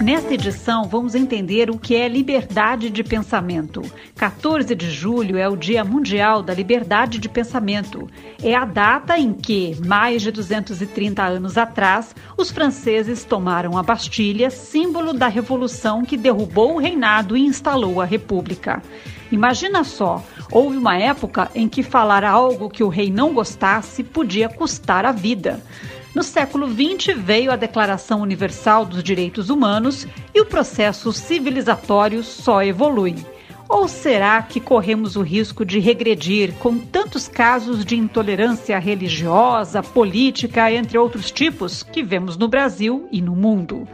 Nesta edição, vamos entender o que é liberdade de pensamento. 14 de julho é o Dia Mundial da Liberdade de Pensamento. É a data em que, mais de 230 anos atrás, os franceses tomaram a Bastilha, símbolo da revolução que derrubou o reinado e instalou a República. Imagina só, houve uma época em que falar algo que o rei não gostasse podia custar a vida. No século XX veio a Declaração Universal dos Direitos Humanos e o processo civilizatório só evolui. Ou será que corremos o risco de regredir com tantos casos de intolerância religiosa, política, entre outros tipos, que vemos no Brasil e no mundo?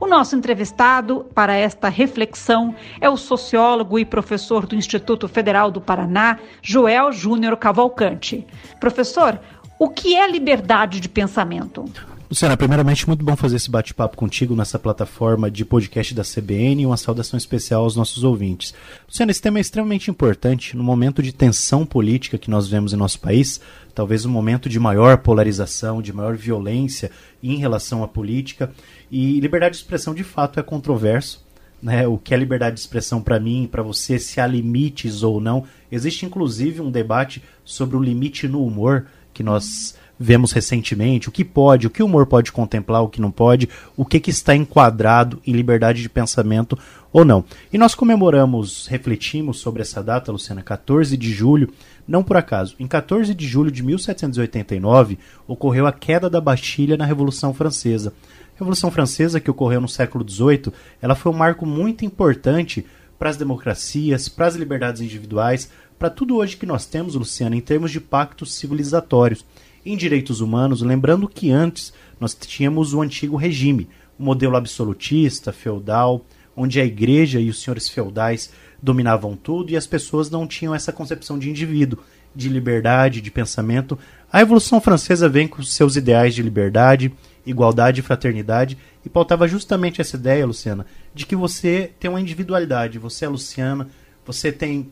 O nosso entrevistado para esta reflexão é o sociólogo e professor do Instituto Federal do Paraná, Joel Júnior Cavalcante. Professor, o que é liberdade de pensamento? Luciana, primeiramente, muito bom fazer esse bate-papo contigo nessa plataforma de podcast da CBN e uma saudação especial aos nossos ouvintes. Luciana, esse tema é extremamente importante no momento de tensão política que nós vemos em nosso país, talvez um momento de maior polarização, de maior violência em relação à política. E liberdade de expressão, de fato, é controverso. Né, o que é liberdade de expressão para mim, para você, se há limites ou não. Existe inclusive um debate sobre o limite no humor que nós vemos recentemente, o que pode, o que o humor pode contemplar, o que não pode, o que, que está enquadrado em liberdade de pensamento ou não. E nós comemoramos, refletimos sobre essa data, Luciana, 14 de julho, não por acaso. Em 14 de julho de 1789 ocorreu a queda da Bastilha na Revolução Francesa. A Revolução Francesa, que ocorreu no século XVIII, ela foi um marco muito importante para as democracias, para as liberdades individuais, para tudo hoje que nós temos, Luciana, em termos de pactos civilizatórios. Em direitos humanos, lembrando que antes nós tínhamos o antigo regime, o modelo absolutista, feudal, onde a igreja e os senhores feudais dominavam tudo e as pessoas não tinham essa concepção de indivíduo, de liberdade, de pensamento. A Revolução Francesa vem com seus ideais de liberdade, igualdade e fraternidade e pautava justamente essa ideia, Luciana, de que você tem uma individualidade, você é Luciana, você tem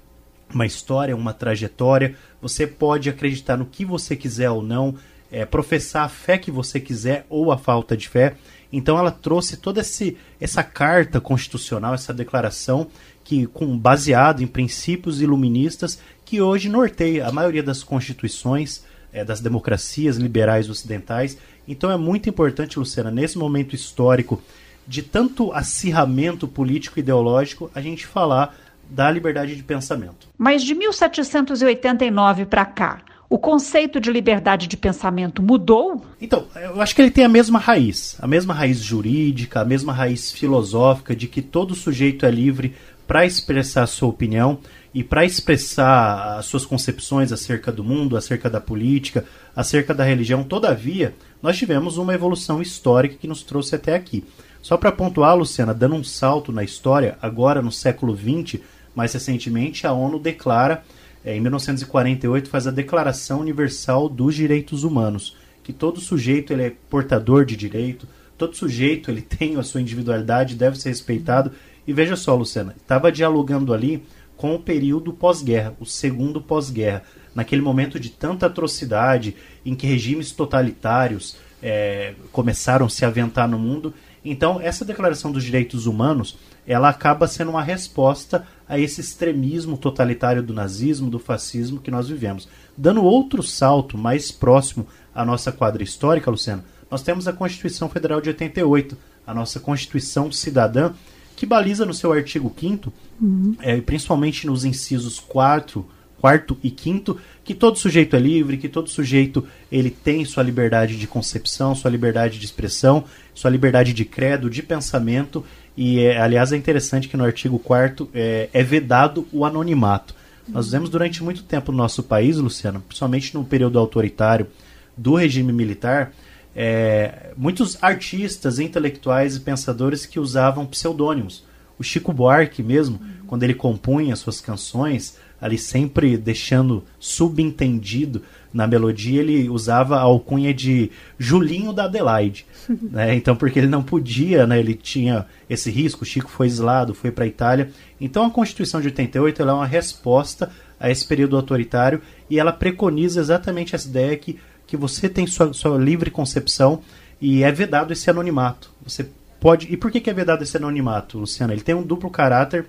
uma história, uma trajetória. Você pode acreditar no que você quiser ou não, é, professar a fé que você quiser ou a falta de fé. Então ela trouxe toda esse, essa carta constitucional, essa declaração que com baseado em princípios iluministas que hoje norteia a maioria das constituições é, das democracias liberais ocidentais. Então é muito importante, Luciana, nesse momento histórico de tanto acirramento político e ideológico, a gente falar da liberdade de pensamento. Mas de 1789 para cá, o conceito de liberdade de pensamento mudou? Então, eu acho que ele tem a mesma raiz, a mesma raiz jurídica, a mesma raiz filosófica de que todo sujeito é livre para expressar a sua opinião e para expressar as suas concepções acerca do mundo, acerca da política, acerca da religião. Todavia, nós tivemos uma evolução histórica que nos trouxe até aqui. Só para pontuar, Luciana, dando um salto na história, agora no século XX, mais recentemente, a ONU declara, é, em 1948, faz a Declaração Universal dos Direitos Humanos, que todo sujeito ele é portador de direito, todo sujeito ele tem a sua individualidade, deve ser respeitado. E veja só, Luciana, estava dialogando ali com o período pós-guerra, o segundo pós-guerra, naquele momento de tanta atrocidade, em que regimes totalitários é, começaram a se aventar no mundo. Então, essa Declaração dos Direitos Humanos, ela acaba sendo uma resposta a esse extremismo totalitário do nazismo, do fascismo que nós vivemos. Dando outro salto mais próximo à nossa quadra histórica, Luciano, nós temos a Constituição Federal de 88, a nossa Constituição Cidadã, que baliza no seu artigo 5 uhum. é, principalmente nos incisos 4, quarto e quinto, que todo sujeito é livre, que todo sujeito ele tem sua liberdade de concepção, sua liberdade de expressão, sua liberdade de credo, de pensamento e, é, aliás, é interessante que no artigo 4 é, é vedado o anonimato. Nós vemos durante muito tempo no nosso país, Luciano, principalmente no período autoritário do regime militar, é, muitos artistas, intelectuais e pensadores que usavam pseudônimos. O Chico Buarque mesmo, quando ele compunha suas canções, ali sempre deixando subentendido na melodia, ele usava a alcunha de Julinho da Adelaide. né? Então, porque ele não podia, né? ele tinha esse risco, o Chico foi exilado, foi para a Itália. Então, a Constituição de 88 é uma resposta a esse período autoritário e ela preconiza exatamente essa ideia que, que você tem sua, sua livre concepção e é vedado esse anonimato. Você pode. E por que, que é vedado esse anonimato, Luciana? Ele tem um duplo caráter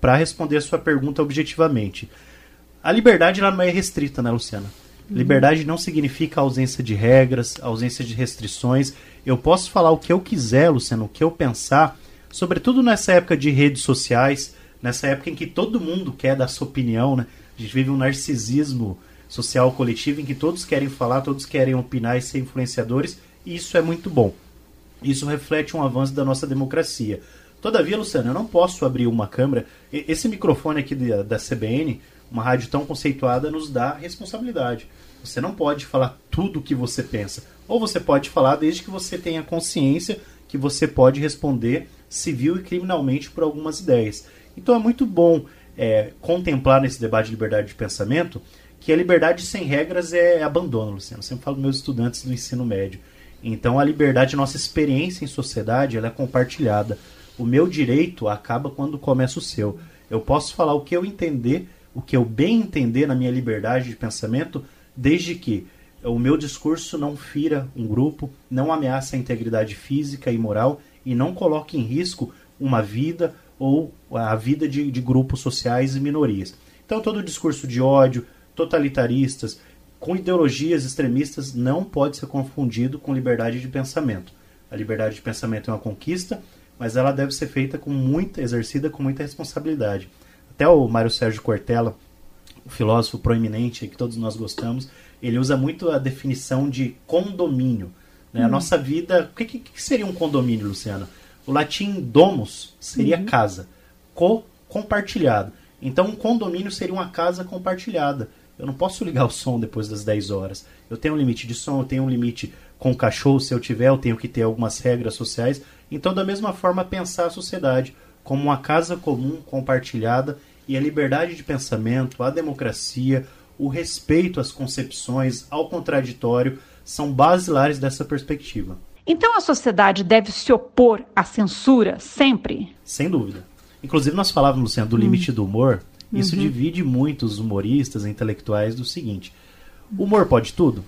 para responder a sua pergunta objetivamente. A liberdade ela não é restrita, né, Luciana? Uhum. Liberdade não significa ausência de regras, ausência de restrições. Eu posso falar o que eu quiser, Luciano, o que eu pensar, sobretudo nessa época de redes sociais, nessa época em que todo mundo quer dar sua opinião, né? A gente vive um narcisismo social coletivo em que todos querem falar, todos querem opinar e ser influenciadores, e isso é muito bom. Isso reflete um avanço da nossa democracia. Todavia, Luciano, eu não posso abrir uma câmera. Esse microfone aqui da, CBN, uma rádio tão conceituada, nos dá responsabilidade. Você não pode falar tudo o que você pensa. Ou você pode falar desde que você tenha consciência que você pode responder civil e criminalmente por algumas ideias. Então é muito bom é, contemplar nesse debate de liberdade de pensamento que a liberdade sem regras é abandono, Luciano. Eu sempre falo meus estudantes do ensino médio. Então a liberdade, nossa experiência em sociedade, ela é compartilhada. O meu direito acaba quando começa o seu. Eu posso falar o que eu entender, o que eu bem entender na minha liberdade de pensamento, desde que o meu discurso não fira um grupo, não ameaça a integridade física e moral e não coloque em risco uma vida ou a vida de, de grupos sociais e minorias. Então todo discurso de ódio, totalitaristas, com ideologias extremistas não pode ser confundido com liberdade de pensamento. A liberdade de pensamento é uma conquista, mas ela deve ser feita com muita, exercida com muita responsabilidade. Até o Mário Sérgio Cortella, o filósofo proeminente que todos nós gostamos, ele usa muito a definição de condomínio. Né? A nossa vida. O que, que, seria um condomínio, Luciana? O latim domus seria uhum. casa, co compartilhado. Então, um condomínio seria uma casa compartilhada. Eu não posso ligar o som depois das 10 horas. Eu tenho um limite de som, eu tenho um limite com o cachorro, se eu tiver, eu tenho que ter algumas regras sociais. Então, da mesma forma, pensar a sociedade como uma casa comum compartilhada e a liberdade de pensamento, a democracia, o respeito às concepções, ao contraditório, são basilares dessa perspectiva. Então a sociedade deve se opor à censura sempre? Sem dúvida. Inclusive, nós falávamos, Luciano, do hum. limite do humor. Isso uhum. divide muito os humoristas, intelectuais do seguinte: humor pode tudo?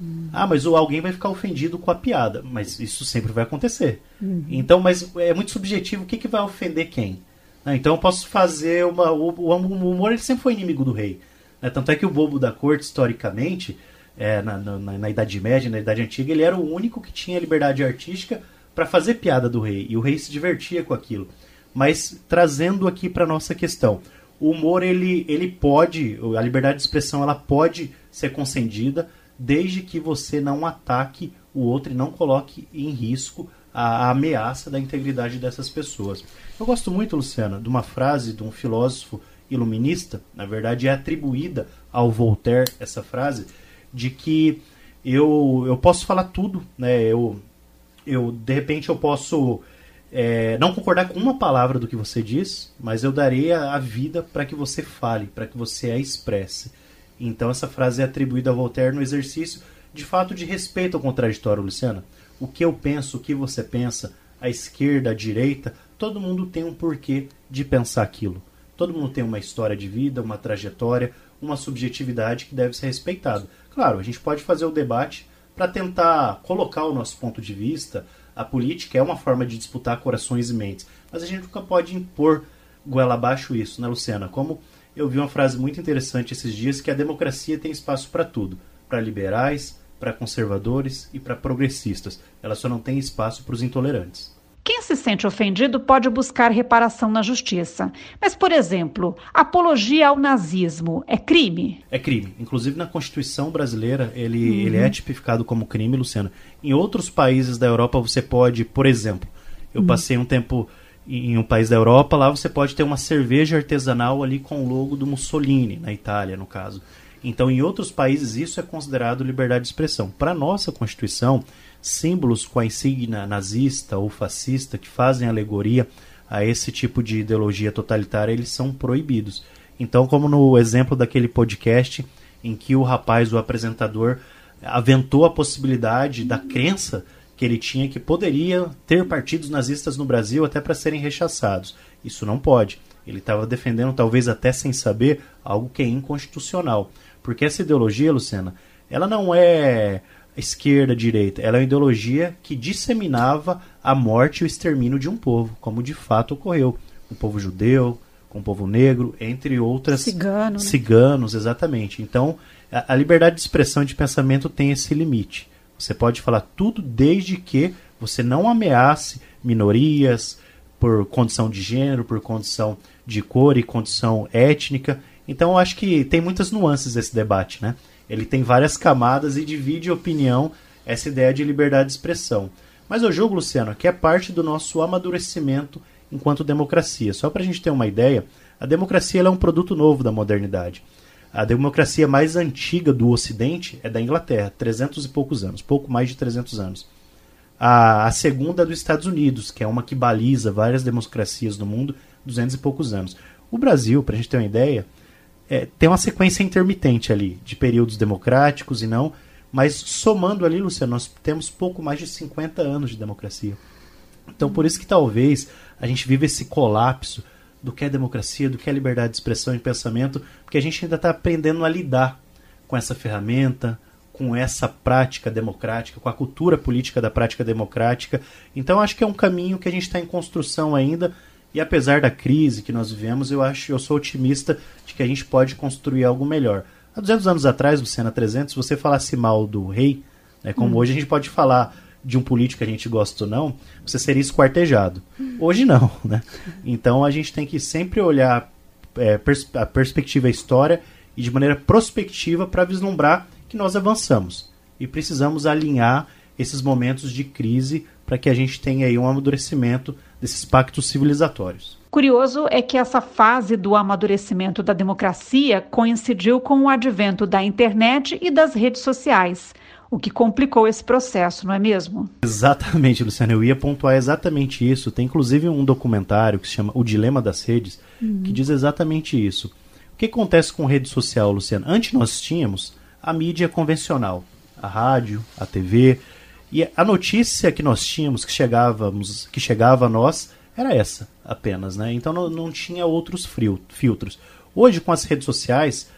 Uhum. Ah, mas alguém vai ficar ofendido com a piada. Mas isso sempre vai acontecer. Uhum. Então, mas é muito subjetivo o que, que vai ofender quem. Ah, então eu posso fazer uma. O, o, humor ele sempre foi inimigo do rei. Né? Tanto é que o bobo da corte, historicamente, é, na, na, na, Idade Média, na Idade Antiga, ele era o único que tinha liberdade artística para fazer piada do rei. E o rei se divertia com aquilo. Mas trazendo aqui para nossa questão o humor ele, ele pode, a liberdade de expressão ela pode ser concedida desde que você não ataque o outro e não coloque em risco a, a ameaça da integridade dessas pessoas. Eu gosto muito, Luciana, de uma frase de um filósofo iluminista, na verdade é atribuída ao Voltaire essa frase, de que eu, eu posso falar tudo, né? Eu, eu de repente eu posso é, não concordar com uma palavra do que você diz, mas eu darei a, a vida para que você fale, para que você a expresse. Então essa frase é atribuída a Voltaire no exercício de fato de respeito ao contraditório, Luciana. O que eu penso, o que você pensa, a esquerda, a direita, todo mundo tem um porquê de pensar aquilo. Todo mundo tem uma história de vida, uma trajetória, uma subjetividade que deve ser respeitada. Claro, a gente pode fazer o debate para tentar colocar o nosso ponto de vista, a política é uma forma de disputar corações e mentes, mas a gente nunca pode impor goela abaixo isso, né, Luciana? Como eu vi uma frase muito interessante esses dias que a democracia tem espaço para tudo, para liberais, para conservadores e para progressistas. Ela só não tem espaço para os intolerantes. Quem se sente ofendido pode buscar reparação na justiça. Mas, por exemplo, apologia ao nazismo é crime? É crime. Inclusive na Constituição brasileira ele, uhum. ele é tipificado como crime, Luciana. Em outros países da Europa você pode, por exemplo, eu uhum. passei um tempo em um país da Europa, lá você pode ter uma cerveja artesanal ali com o logo do Mussolini, na Itália, no caso. Então, em outros países, isso é considerado liberdade de expressão. Para a nossa Constituição, símbolos com a insígnia nazista ou fascista que fazem alegoria a esse tipo de ideologia totalitária, eles são proibidos. Então, como no exemplo daquele podcast em que o rapaz, o apresentador, aventou a possibilidade da crença que ele tinha que poderia ter partidos nazistas no Brasil até para serem rechaçados. Isso não pode. Ele estava defendendo, talvez até sem saber, algo que é inconstitucional. Porque essa ideologia, Luciana, ela não é esquerda, direita. Ela é uma ideologia que disseminava a morte e o extermínio de um povo, como de fato ocorreu com o povo judeu, com o povo negro, entre outras. Cigano, né? Ciganos, exatamente. Então, a, a liberdade de expressão e de pensamento tem esse limite. Você pode falar tudo desde que você não ameace minorias por condição de gênero, por condição de cor e condição étnica. Então eu acho que tem muitas nuances esse debate, né? Ele tem várias camadas e divide opinião essa ideia de liberdade de expressão. Mas eu julgo, Luciano, que é parte do nosso amadurecimento enquanto democracia. Só para a gente ter uma ideia, a democracia é um produto novo da modernidade. A democracia mais antiga do Ocidente é da Inglaterra, 300 e poucos anos, pouco mais de 300 anos. A, a segunda é dos Estados Unidos, que é uma que baliza várias democracias no mundo, 200 e poucos anos. O Brasil, para a gente ter uma ideia, é, tem uma sequência intermitente ali, de períodos democráticos e não, mas somando ali, Luciano, nós temos pouco mais de 50 anos de democracia. Então, por isso que talvez a gente vive esse colapso do que é democracia, do que é liberdade de expressão e pensamento, porque a gente ainda está aprendendo a lidar com essa ferramenta, com essa prática democrática, com a cultura política da prática democrática. Então acho que é um caminho que a gente está em construção ainda. E apesar da crise que nós vivemos, eu acho, eu sou otimista de que a gente pode construir algo melhor. Há 200 anos atrás, Luciana 300, se você falasse mal do rei, né, como hum. hoje a gente pode falar de um político que a gente gosta ou não, você seria esquartejado. Hoje não, né? Então a gente tem que sempre olhar é, pers a perspectiva a história e de maneira prospectiva para vislumbrar que nós avançamos e precisamos alinhar esses momentos de crise para que a gente tenha aí um amadurecimento desses pactos civilizatórios. Curioso é que essa fase do amadurecimento da democracia coincidiu com o advento da internet e das redes sociais o que complicou esse processo, não é mesmo? Exatamente, Luciana. Eu ia pontuar exatamente isso. Tem inclusive um documentário que se chama O Dilema das Redes, uhum. que diz exatamente isso. O que acontece com rede social, Luciana? Antes nós tínhamos a mídia convencional, a rádio, a TV, e a notícia que nós tínhamos, que, chegávamos, que chegava a nós, era essa apenas, né? Então não, não tinha outros filtros. Hoje, com as redes sociais,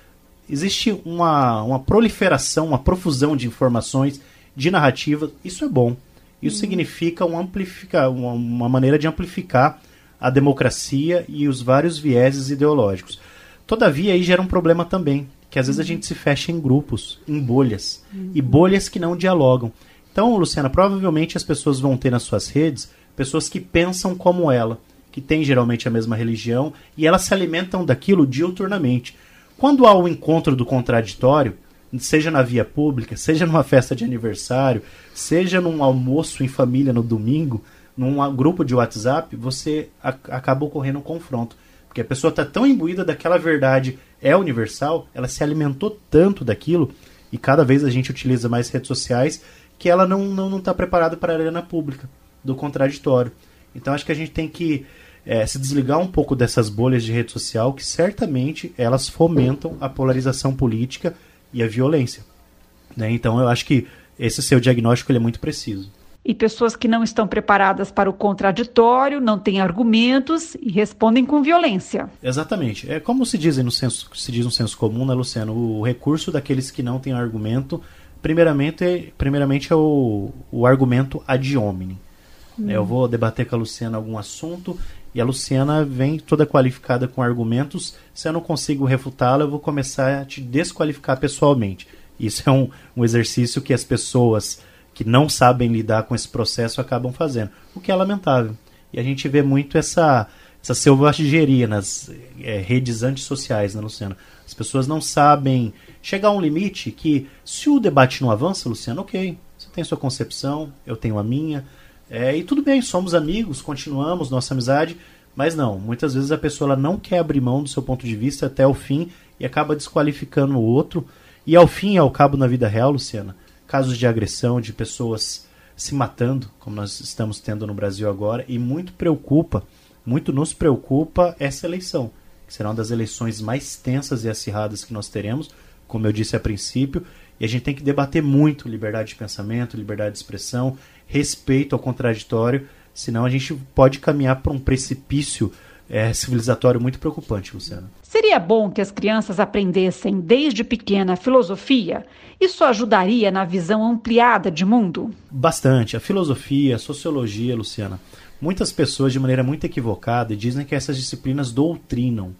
existe uma, uma proliferação, uma profusão de informações, de narrativa. Isso é bom. Isso uhum. significa um amplificar, uma, uma maneira de amplificar a democracia e os vários vieses ideológicos. Todavia, aí gera um problema também, que às vezes a gente se fecha em grupos, em bolhas, uhum. e bolhas que não dialogam. Então, Luciana, provavelmente as pessoas vão ter nas suas redes pessoas que pensam como ela, que têm geralmente a mesma religião, e elas se alimentam daquilo diuturnamente. Quando há o encontro do contraditório, seja na via pública, seja numa festa de aniversário, seja num almoço em família no domingo, num grupo de WhatsApp, você acaba ocorrendo um confronto. Porque a pessoa está tão imbuída daquela verdade é universal, ela se alimentou tanto daquilo, e cada vez a gente utiliza mais redes sociais, que ela não está não, não tá preparada para a arena pública do contraditório. Então acho que a gente tem que é, se desligar um pouco dessas bolhas de rede social que certamente elas fomentam a polarização política e a violência. Né? Então eu acho que esse seu diagnóstico ele é muito preciso. E pessoas que não estão preparadas para o contraditório, não têm argumentos e respondem com violência. Exatamente. É como se diz no senso, se diz no senso comum, né, Luciano? O recurso daqueles que não têm argumento, primeiramente, é, primeiramente é o, o argumento ad hominem. Hum. Eu vou debater com a Luciana algum assunto e a Luciana vem toda qualificada com argumentos. Se eu não consigo refutá-la, eu vou começar a te desqualificar pessoalmente. Isso é um, um exercício que as pessoas que não sabem lidar com esse processo acabam fazendo, o que é lamentável. E a gente vê muito essa, essa selvageria nas é, redes antissociais, né, Luciana? As pessoas não sabem chegar a um limite que, se o debate não avança, Luciana, ok, você tem sua concepção, eu tenho a minha, é, e tudo bem, somos amigos, continuamos nossa amizade, mas não, muitas vezes a pessoa não quer abrir mão do seu ponto de vista até o fim e acaba desqualificando o outro. E ao fim e ao cabo na vida real, Luciana, casos de agressão, de pessoas se matando, como nós estamos tendo no Brasil agora, e muito preocupa, muito nos preocupa essa eleição, que será uma das eleições mais tensas e acirradas que nós teremos, como eu disse a princípio, e a gente tem que debater muito liberdade de pensamento, liberdade de expressão, respeito ao contraditório, senão a gente pode caminhar para um precipício é, civilizatório muito preocupante, Luciana. Seria bom que as crianças aprendessem desde pequena filosofia? Isso ajudaria na visão ampliada de mundo? Bastante. A filosofia, a sociologia, Luciana. Muitas pessoas, de maneira muito equivocada, dizem que essas disciplinas doutrinam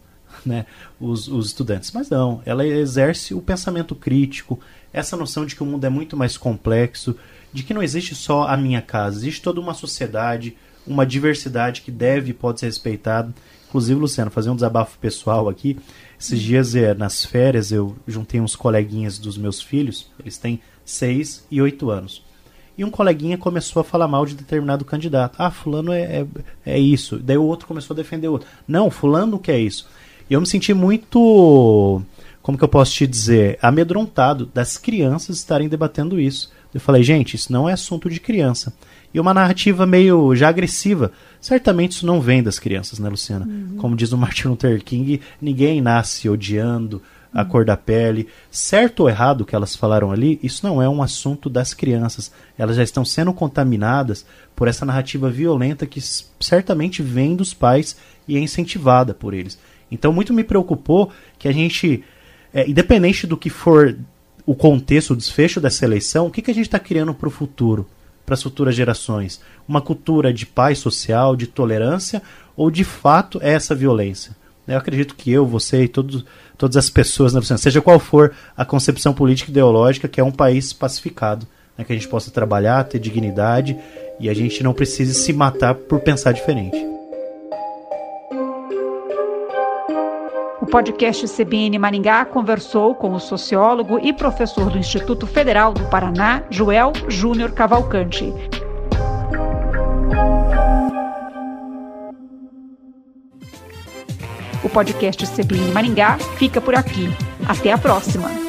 né, os, os estudantes. Mas não, ela exerce o pensamento crítico, essa noção de que o mundo é muito mais complexo, de que não existe só a minha casa, existe toda uma sociedade, uma diversidade que deve e pode ser respeitada. Inclusive, Luciano, fazer um desabafo pessoal aqui. Esses dias, é, nas férias, eu juntei uns coleguinhas dos meus filhos, eles têm 6 e 8 anos. E um coleguinha começou a falar mal de determinado candidato. Ah, fulano é, é, é isso. Daí o outro começou a defender o outro. Não, fulano que é isso. E eu me senti muito, como que eu posso te dizer, amedrontado das crianças estarem debatendo isso. Eu falei, gente, isso não é assunto de criança e uma narrativa meio já agressiva. Certamente isso não vem das crianças, né, Luciana? Uhum. Como diz o Martin Luther King, ninguém nasce odiando a uhum. cor da pele. Certo ou errado que elas falaram ali, isso não é um assunto das crianças. Elas já estão sendo contaminadas por essa narrativa violenta que certamente vem dos pais e é incentivada por eles. Então, muito me preocupou que a gente, é, independente do que for o contexto, o desfecho dessa eleição, o que, que a gente está criando para o futuro? para as futuras gerações? Uma cultura de paz social, de tolerância, ou de fato é essa violência? Eu acredito que eu, você e todos, todas as pessoas, né, seja qual for a concepção política e ideológica, que é um país pacificado, né, que a gente possa trabalhar, ter dignidade e a gente não precise se matar por pensar diferente. Podcast CBN Maringá conversou com o sociólogo e professor do Instituto Federal do Paraná, Joel Júnior Cavalcante. O podcast CBN Maringá fica por aqui. Até a próxima!